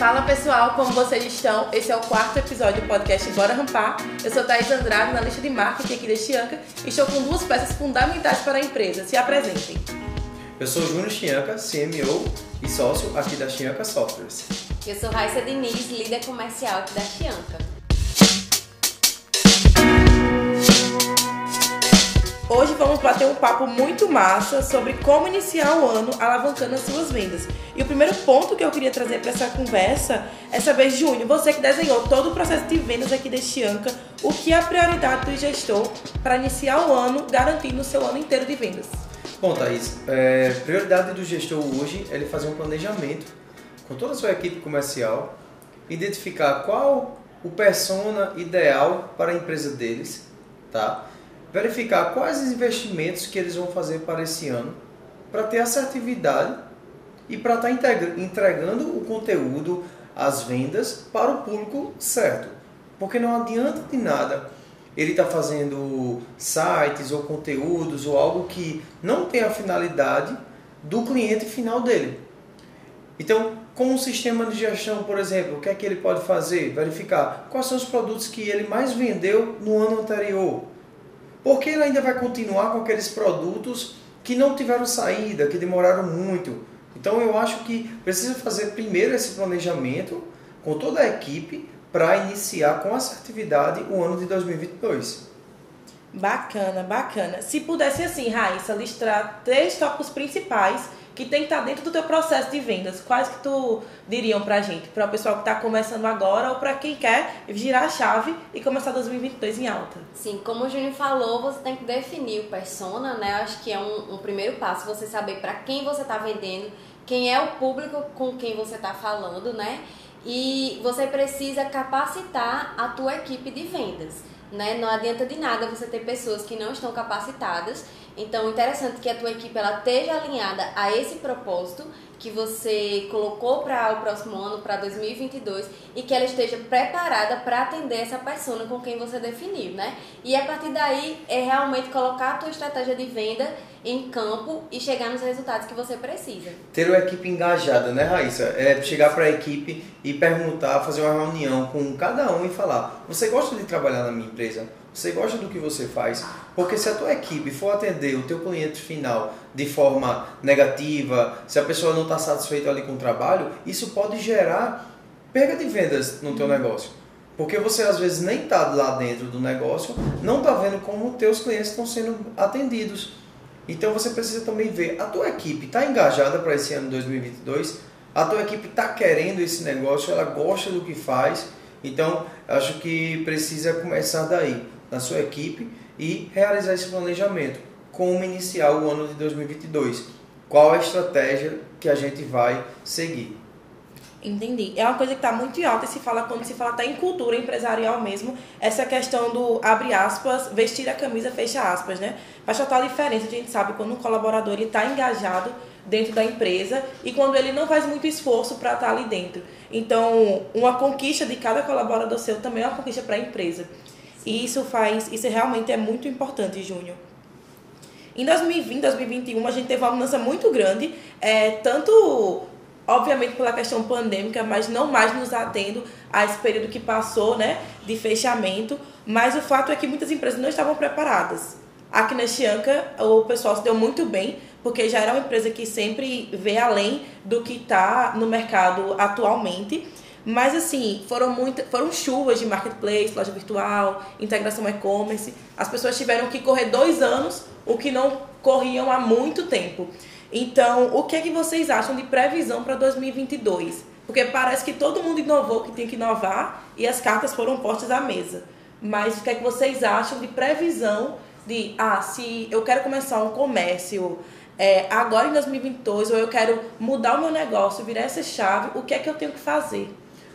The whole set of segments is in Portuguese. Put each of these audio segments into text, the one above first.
Fala pessoal, como vocês estão? Esse é o quarto episódio do podcast Bora Rampar. Eu sou Thaís Andrade, na lista de marketing aqui da Chianca, e estou com duas peças fundamentais para a empresa. Se apresentem. Eu sou Júnior Chianca, CMO e sócio aqui da Chianca Softwares. Eu sou Raíssa Diniz, líder comercial aqui da Chianca. Hoje vamos bater um papo muito massa sobre como iniciar o ano alavancando as suas vendas. E o primeiro ponto que eu queria trazer para essa conversa é saber, Júnior, você que desenhou todo o processo de vendas aqui da Chianca, o que é a prioridade do gestor para iniciar o ano garantindo o seu ano inteiro de vendas? Bom, Thaís, é, prioridade do gestor hoje é ele fazer um planejamento com toda a sua equipe comercial, identificar qual o persona ideal para a empresa deles, tá? Verificar quais os investimentos que eles vão fazer para esse ano, para ter assertividade e para estar tá entregando o conteúdo, as vendas para o público certo. Porque não adianta de nada ele estar tá fazendo sites ou conteúdos ou algo que não tem a finalidade do cliente final dele. Então, com um sistema de gestão, por exemplo, o que é que ele pode fazer? Verificar quais são os produtos que ele mais vendeu no ano anterior porque ele ainda vai continuar com aqueles produtos que não tiveram saída, que demoraram muito. Então eu acho que precisa fazer primeiro esse planejamento com toda a equipe para iniciar com assertividade o ano de 2022. Bacana, bacana. Se pudesse assim, Raíssa, listar três tópicos principais que tem que estar dentro do teu processo de vendas, quais que tu diriam pra gente? Para o pessoal que está começando agora ou para quem quer girar a chave e começar 2022 em alta? Sim, como o Júnior falou, você tem que definir o persona, né? Eu acho que é um, um primeiro passo, você saber para quem você está vendendo, quem é o público com quem você está falando, né? E você precisa capacitar a tua equipe de vendas. Né? Não adianta de nada você ter pessoas que não estão capacitadas então, interessante que a tua equipe ela esteja alinhada a esse propósito que você colocou para o próximo ano, para 2022, e que ela esteja preparada para atender essa pessoa com quem você definiu, né? E a partir daí é realmente colocar a tua estratégia de venda em campo e chegar nos resultados que você precisa. Ter uma equipe engajada, né, Raíssa? É chegar para a equipe e perguntar, fazer uma reunião com cada um e falar: você gosta de trabalhar na minha empresa? Você gosta do que você faz? Porque se a tua equipe for atender o teu cliente final de forma negativa, se a pessoa não está satisfeita ali com o trabalho, isso pode gerar perda de vendas no teu uhum. negócio. Porque você às vezes nem está lá dentro do negócio, não está vendo como os teus clientes estão sendo atendidos. Então você precisa também ver, a tua equipe está engajada para esse ano 2022? A tua equipe está querendo esse negócio, ela gosta do que faz? Então, acho que precisa começar daí na sua equipe e realizar esse planejamento. Como iniciar o ano de 2022? Qual a estratégia que a gente vai seguir? Entendi. É uma coisa que está muito alta e se fala quando se fala até em cultura empresarial mesmo, essa questão do abre aspas, vestir a camisa, fecha aspas, né? Faz total diferença, a gente sabe, quando um colaborador está engajado dentro da empresa e quando ele não faz muito esforço para estar tá ali dentro. Então, uma conquista de cada colaborador seu também é uma conquista para a empresa. E isso faz, isso realmente é muito importante, Júnior. Em 2020, 2021, a gente teve uma mudança muito grande, é, tanto obviamente pela questão pandêmica, mas não mais nos atendo a esse período que passou, né, de fechamento, mas o fato é que muitas empresas não estavam preparadas. Aqui na Chianca, o pessoal se deu muito bem, porque já era uma empresa que sempre vê além do que está no mercado atualmente. Mas assim, foram muitas, foram chuvas de marketplace, loja virtual, integração e-commerce. As pessoas tiveram que correr dois anos, o que não corriam há muito tempo. Então, o que é que vocês acham de previsão para 2022? Porque parece que todo mundo inovou que tem que inovar e as cartas foram postas à mesa. Mas o que é que vocês acham de previsão de, ah, se eu quero começar um comércio é, agora em 2022 ou eu quero mudar o meu negócio, virar essa chave, o que é que eu tenho que fazer?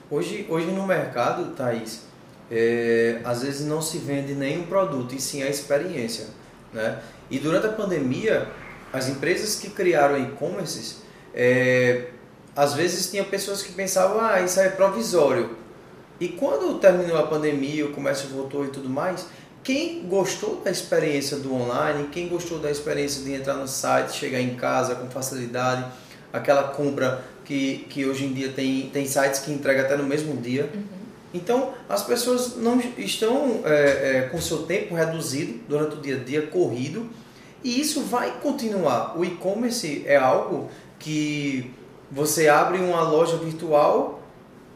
Hoje, hoje no mercado, Thaís, é, às vezes não se vende nenhum produto, e sim a experiência. Né? E durante a pandemia, as empresas que criaram e-commerces, é, às vezes tinha pessoas que pensavam, ah, isso é provisório. E quando terminou a pandemia, o comércio voltou e tudo mais, quem gostou da experiência do online, quem gostou da experiência de entrar no site, chegar em casa com facilidade, aquela compra que, que hoje em dia tem, tem sites que entregam até no mesmo dia. Uhum. Então, as pessoas não estão é, é, com seu tempo reduzido durante o dia a dia, corrido, e isso vai continuar. O e-commerce é algo que você abre uma loja virtual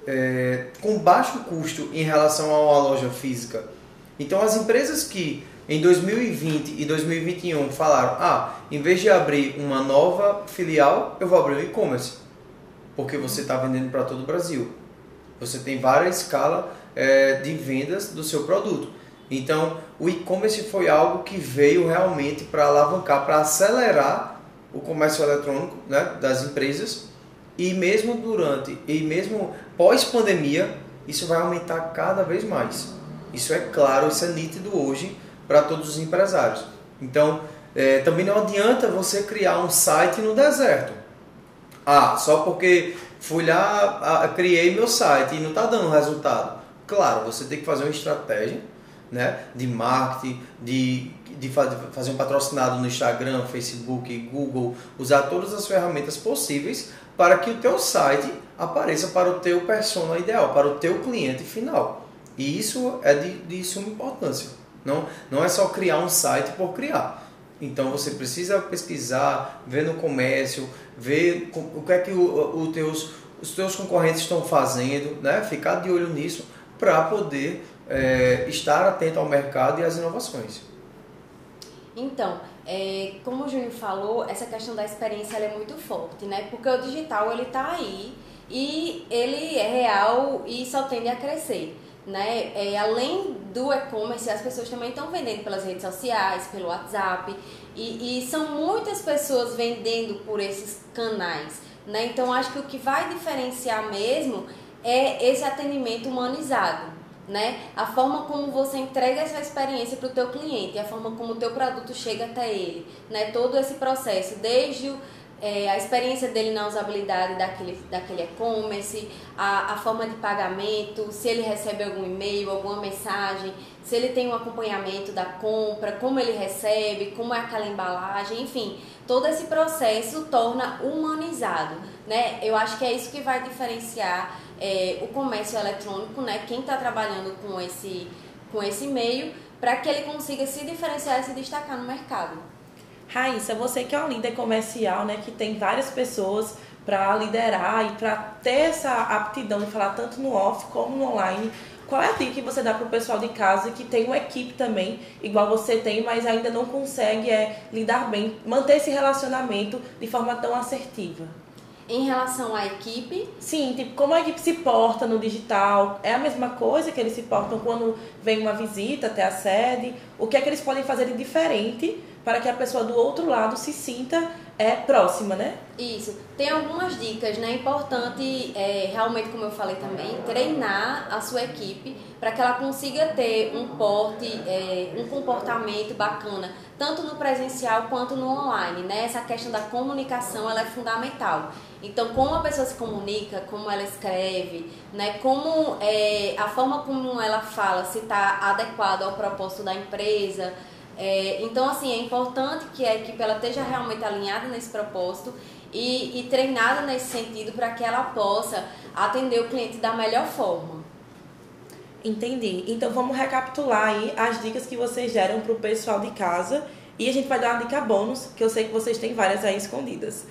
é, com baixo custo em relação a uma loja física. Então, as empresas que em 2020 e 2021 falaram: ah, em vez de abrir uma nova filial, eu vou abrir um e-commerce, porque você está vendendo para todo o Brasil. Você tem várias escalas é, de vendas do seu produto. Então, o e-commerce foi algo que veio realmente para alavancar, para acelerar o comércio eletrônico né, das empresas e mesmo durante e mesmo pós pandemia isso vai aumentar cada vez mais. Isso é claro, isso é nítido hoje para todos os empresários. Então, é, também não adianta você criar um site no deserto. Ah, só porque fui lá, criei meu site e não está dando resultado. Claro, você tem que fazer uma estratégia né, de marketing, de, de fazer um patrocinado no Instagram, Facebook, Google, usar todas as ferramentas possíveis para que o teu site apareça para o teu persona ideal, para o teu cliente final. E isso é de, de suma importância. Não, não é só criar um site por criar. Então você precisa pesquisar, ver no comércio, ver o que é que o, o teus, os teus concorrentes estão fazendo, né? ficar de olho nisso para poder é, estar atento ao mercado e às inovações. Então, é, como o Júnior falou, essa questão da experiência é muito forte, né? Porque o digital ele está aí e ele é real e só tende a crescer. Né? É, além do e-commerce, as pessoas também estão vendendo pelas redes sociais, pelo WhatsApp, e, e, são muitas pessoas vendendo por esses canais. Né? Então, acho que o que vai diferenciar mesmo é esse atendimento humanizado. Né? A forma como você entrega essa experiência para o teu cliente, a forma como o teu produto chega até ele, né? Todo esse processo, desde o é, a experiência dele na usabilidade daquele, daquele e-commerce, a, a forma de pagamento, se ele recebe algum e-mail, alguma mensagem, se ele tem um acompanhamento da compra, como ele recebe, como é aquela embalagem, enfim, todo esse processo torna humanizado, né? Eu acho que é isso que vai diferenciar é, o comércio eletrônico, né? Quem está trabalhando com esse, com esse meio, para que ele consiga se diferenciar e se destacar no mercado. Raíssa, você que é uma líder comercial, né, que tem várias pessoas para liderar e para ter essa aptidão de falar tanto no off como no online, qual é a dica que você dá para o pessoal de casa que tem uma equipe também, igual você tem, mas ainda não consegue é, lidar bem, manter esse relacionamento de forma tão assertiva? Em relação à equipe? Sim, tipo, como a equipe se porta no digital? É a mesma coisa que eles se portam quando vem uma visita até a sede? O que é que eles podem fazer de diferente para que a pessoa do outro lado se sinta é, próxima, né? Isso. Tem algumas dicas, né? Importante, é, realmente, como eu falei também, treinar a sua equipe para que ela consiga ter um porte, é, um comportamento bacana, tanto no presencial quanto no online, né? Essa questão da comunicação, ela é fundamental. Então, como a pessoa se comunica, como ela escreve, né? Como é, a forma como ela fala, se está adequado ao propósito da empresa, é, então, assim, é importante que a equipe ela esteja realmente alinhada nesse propósito e, e treinada nesse sentido para que ela possa atender o cliente da melhor forma. Entendi. Então, vamos recapitular aí as dicas que vocês deram para o pessoal de casa e a gente vai dar uma dica bônus, que eu sei que vocês têm várias aí escondidas.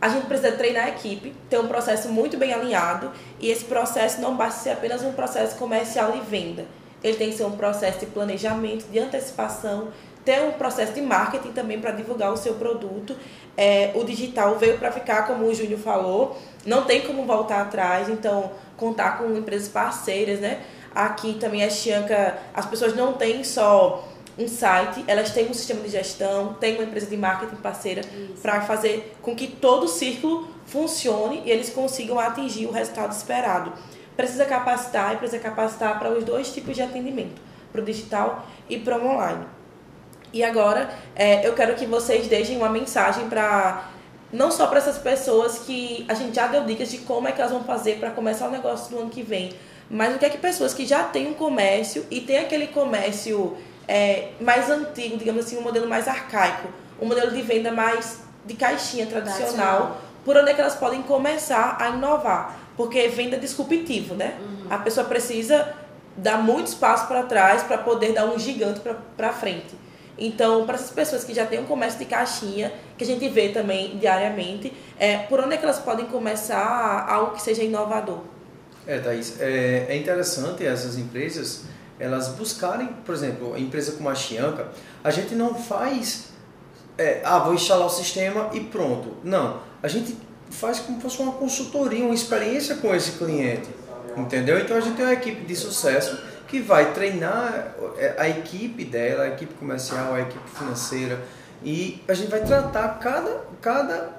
A gente precisa treinar a equipe, ter um processo muito bem alinhado e esse processo não basta ser apenas um processo comercial de venda ele tem que ser um processo de planejamento, de antecipação, ter um processo de marketing também para divulgar o seu produto. É, o digital veio para ficar, como o Júnior falou, não tem como voltar atrás, então contar com empresas parceiras, né? Aqui também a Chianca, as pessoas não têm só um site, elas têm um sistema de gestão, têm uma empresa de marketing parceira para fazer com que todo o círculo funcione e eles consigam atingir o resultado esperado precisa capacitar e precisa capacitar para os dois tipos de atendimento, para o digital e para o online. E agora é, eu quero que vocês deixem uma mensagem para não só para essas pessoas que a gente já deu dicas de como é que elas vão fazer para começar o negócio no ano que vem, mas o que é que pessoas que já têm um comércio e tem aquele comércio é, mais antigo, digamos assim, um modelo mais arcaico, um modelo de venda mais de caixinha tradicional, por onde é que elas podem começar a inovar. Porque venda é disruptivo, né? Uhum. A pessoa precisa dar muitos passos para trás para poder dar um gigante para frente. Então, para essas pessoas que já têm um comércio de caixinha, que a gente vê também diariamente, é, por onde é que elas podem começar algo que seja inovador? É, Thaís, é, é interessante essas empresas, elas buscarem, por exemplo, a empresa como a Chianca, a gente não faz, é, ah, vou instalar o sistema e pronto. Não, a gente faz como se fosse uma consultoria, uma experiência com esse cliente, entendeu? Então a gente tem uma equipe de sucesso que vai treinar é, a equipe dela, a equipe comercial, a equipe financeira e a gente vai tratar cada, cada,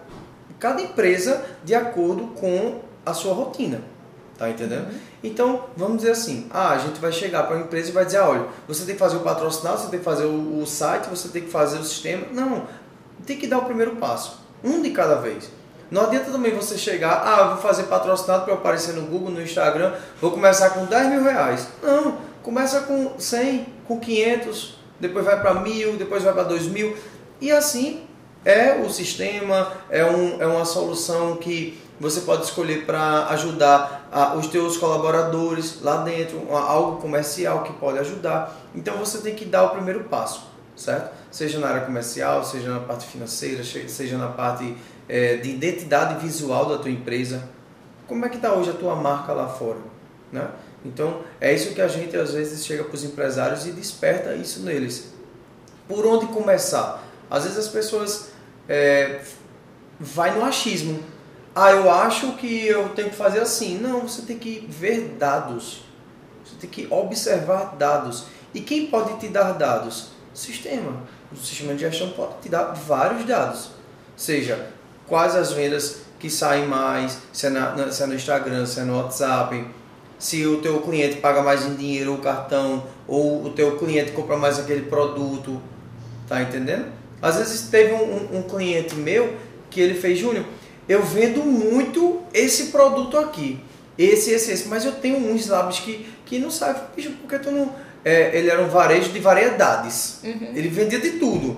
cada empresa de acordo com a sua rotina. Tá entendendo? Uhum. Então, vamos dizer assim, ah, a gente vai chegar para uma empresa e vai dizer, olha, você tem que fazer o patrocinado, você tem que fazer o, o site, você tem que fazer o sistema. Não, tem que dar o primeiro passo. Um de cada vez. Não adianta também você chegar, ah, vou fazer patrocinado para aparecer no Google, no Instagram, vou começar com 10 mil reais. Não, começa com 100, com 500, depois vai para mil, depois vai para 2 mil. E assim é o sistema, é, um, é uma solução que você pode escolher para ajudar a, os teus colaboradores lá dentro, algo comercial que pode ajudar. Então você tem que dar o primeiro passo, certo? Seja na área comercial, seja na parte financeira, seja na parte é, de identidade visual da tua empresa. Como é que está hoje a tua marca lá fora? Né? Então, é isso que a gente às vezes chega para os empresários e desperta isso neles. Por onde começar? Às vezes as pessoas é, vai no achismo. Ah, eu acho que eu tenho que fazer assim. Não, você tem que ver dados. Você tem que observar dados. E quem pode te dar dados? O sistema. O sistema de gestão pode te dar vários dados. Seja quais as vendas que saem mais, se é, na, se é no Instagram, se é no WhatsApp, se o teu cliente paga mais em dinheiro ou cartão, ou o teu cliente compra mais aquele produto, tá entendendo? Às vezes teve um, um cliente meu que ele fez, Júnior, eu vendo muito esse produto aqui, esse, esse, esse, mas eu tenho uns lábios que, que não sabe, bicho, porque tu não... É, ele era um varejo de variedades, uhum. ele vendia de tudo.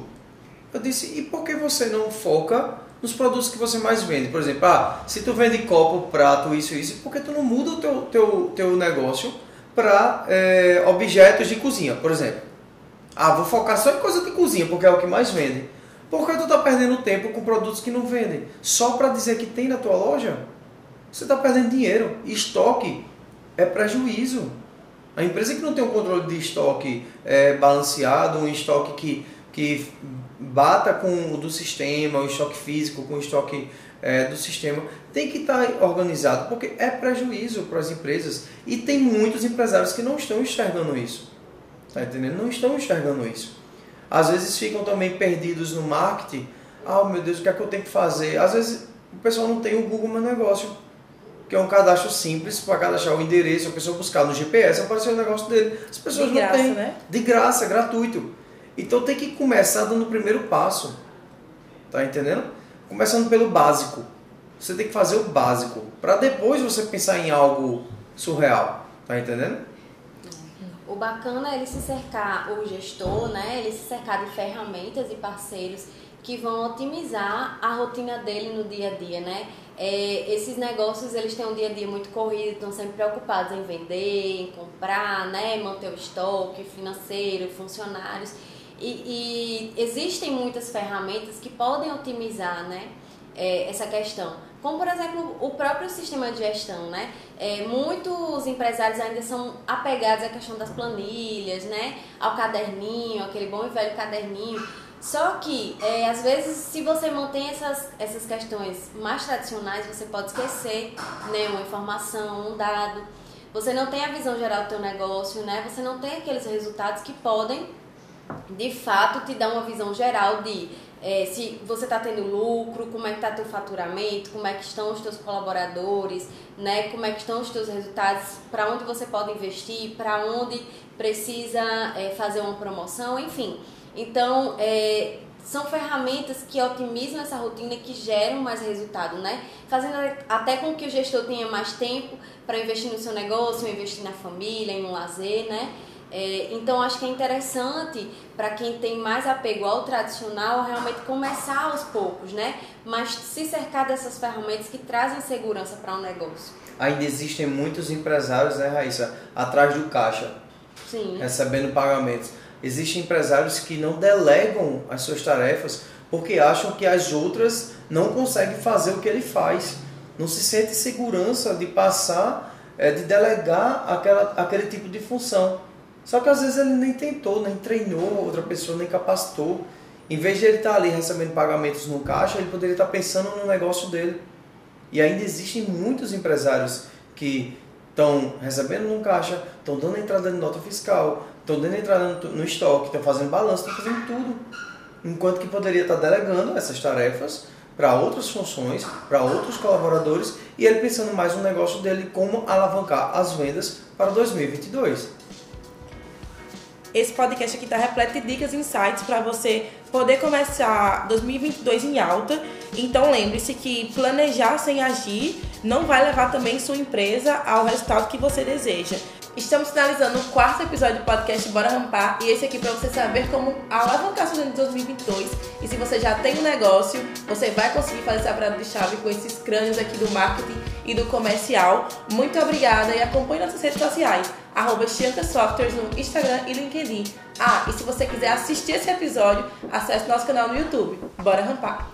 Eu disse, e por que você não foca nos produtos que você mais vende. Por exemplo, ah, se tu vende copo, prato, isso, isso, por que tu não muda o teu, teu, teu negócio para é, objetos de cozinha, por exemplo? Ah, vou focar só em coisa de cozinha, porque é o que mais vende. Por que tu está perdendo tempo com produtos que não vendem? Só para dizer que tem na tua loja? Você está perdendo dinheiro. Estoque é prejuízo. A empresa que não tem um controle de estoque é, balanceado, um estoque que, que bata com o do sistema, o estoque físico com o estoque é, do sistema, tem que estar tá organizado, porque é prejuízo para as empresas e tem muitos empresários que não estão enxergando isso. Tá entendendo? Não estão enxergando isso. Às vezes ficam também perdidos no marketing. Ah, meu Deus, o que é que eu tenho que fazer? Às vezes o pessoal não tem o Google Meu Negócio, que é um cadastro simples para cadastrar o endereço, a pessoa buscar no GPS, aparecer o negócio dele. As pessoas de graça, não têm. Né? De graça, gratuito. Então tem que começar dando o primeiro passo. Tá entendendo? Começando pelo básico. Você tem que fazer o básico para depois você pensar em algo surreal. Tá entendendo? O bacana é ele se cercar, o gestor, né? Ele se cercar de ferramentas e parceiros que vão otimizar a rotina dele no dia a dia, né? É, esses negócios eles têm um dia a dia muito corrido, estão sempre preocupados em vender, em comprar, né? Manter o estoque financeiro, funcionários. E, e existem muitas ferramentas que podem otimizar né, é, essa questão. Como, por exemplo, o próprio sistema de gestão, né? É, muitos empresários ainda são apegados à questão das planilhas, né? Ao caderninho, aquele bom e velho caderninho. Só que, é, às vezes, se você mantém essas, essas questões mais tradicionais, você pode esquecer né, uma informação, um dado. Você não tem a visão geral do teu negócio, né? Você não tem aqueles resultados que podem de fato te dá uma visão geral de é, se você está tendo lucro, como é que está teu faturamento, como é que estão os teus colaboradores, né? Como é que estão os teus resultados, para onde você pode investir, para onde precisa é, fazer uma promoção, enfim. Então, é, são ferramentas que otimizam essa rotina que geram mais resultado, né? Fazendo até com que o gestor tenha mais tempo para investir no seu negócio, investir na família, em um lazer, né? É, então acho que é interessante para quem tem mais apego ao tradicional realmente começar aos poucos, né? Mas se cercar dessas ferramentas que trazem segurança para um negócio. Ainda existem muitos empresários, né, Raíssa, atrás do caixa, Sim. recebendo pagamentos. Existem empresários que não delegam as suas tarefas porque acham que as outras não conseguem fazer o que ele faz. Não se sente segurança de passar, é, de delegar aquela, aquele tipo de função. Só que às vezes ele nem tentou, nem treinou outra pessoa, nem capacitou. Em vez de ele estar ali recebendo pagamentos no caixa, ele poderia estar pensando no negócio dele. E ainda existem muitos empresários que estão recebendo no caixa, estão dando entrada de nota fiscal, estão dando entrada no estoque, estão fazendo balanço, estão fazendo tudo. Enquanto que poderia estar delegando essas tarefas para outras funções, para outros colaboradores, e ele pensando mais no negócio dele, como alavancar as vendas para 2022. Esse podcast aqui está repleto de dicas e insights para você poder começar 2022 em alta. Então lembre-se que planejar sem agir não vai levar também sua empresa ao resultado que você deseja. Estamos finalizando o quarto episódio do podcast Bora Rampar e esse aqui para você saber como alavancar seu ano de 2022. E se você já tem um negócio, você vai conseguir fazer essa parada de chave com esses crânios aqui do marketing e do comercial. Muito obrigada e acompanhe nossas redes sociais, arroba Softwares no Instagram e LinkedIn. Ah, e se você quiser assistir esse episódio, acesse nosso canal no YouTube. Bora Rampar!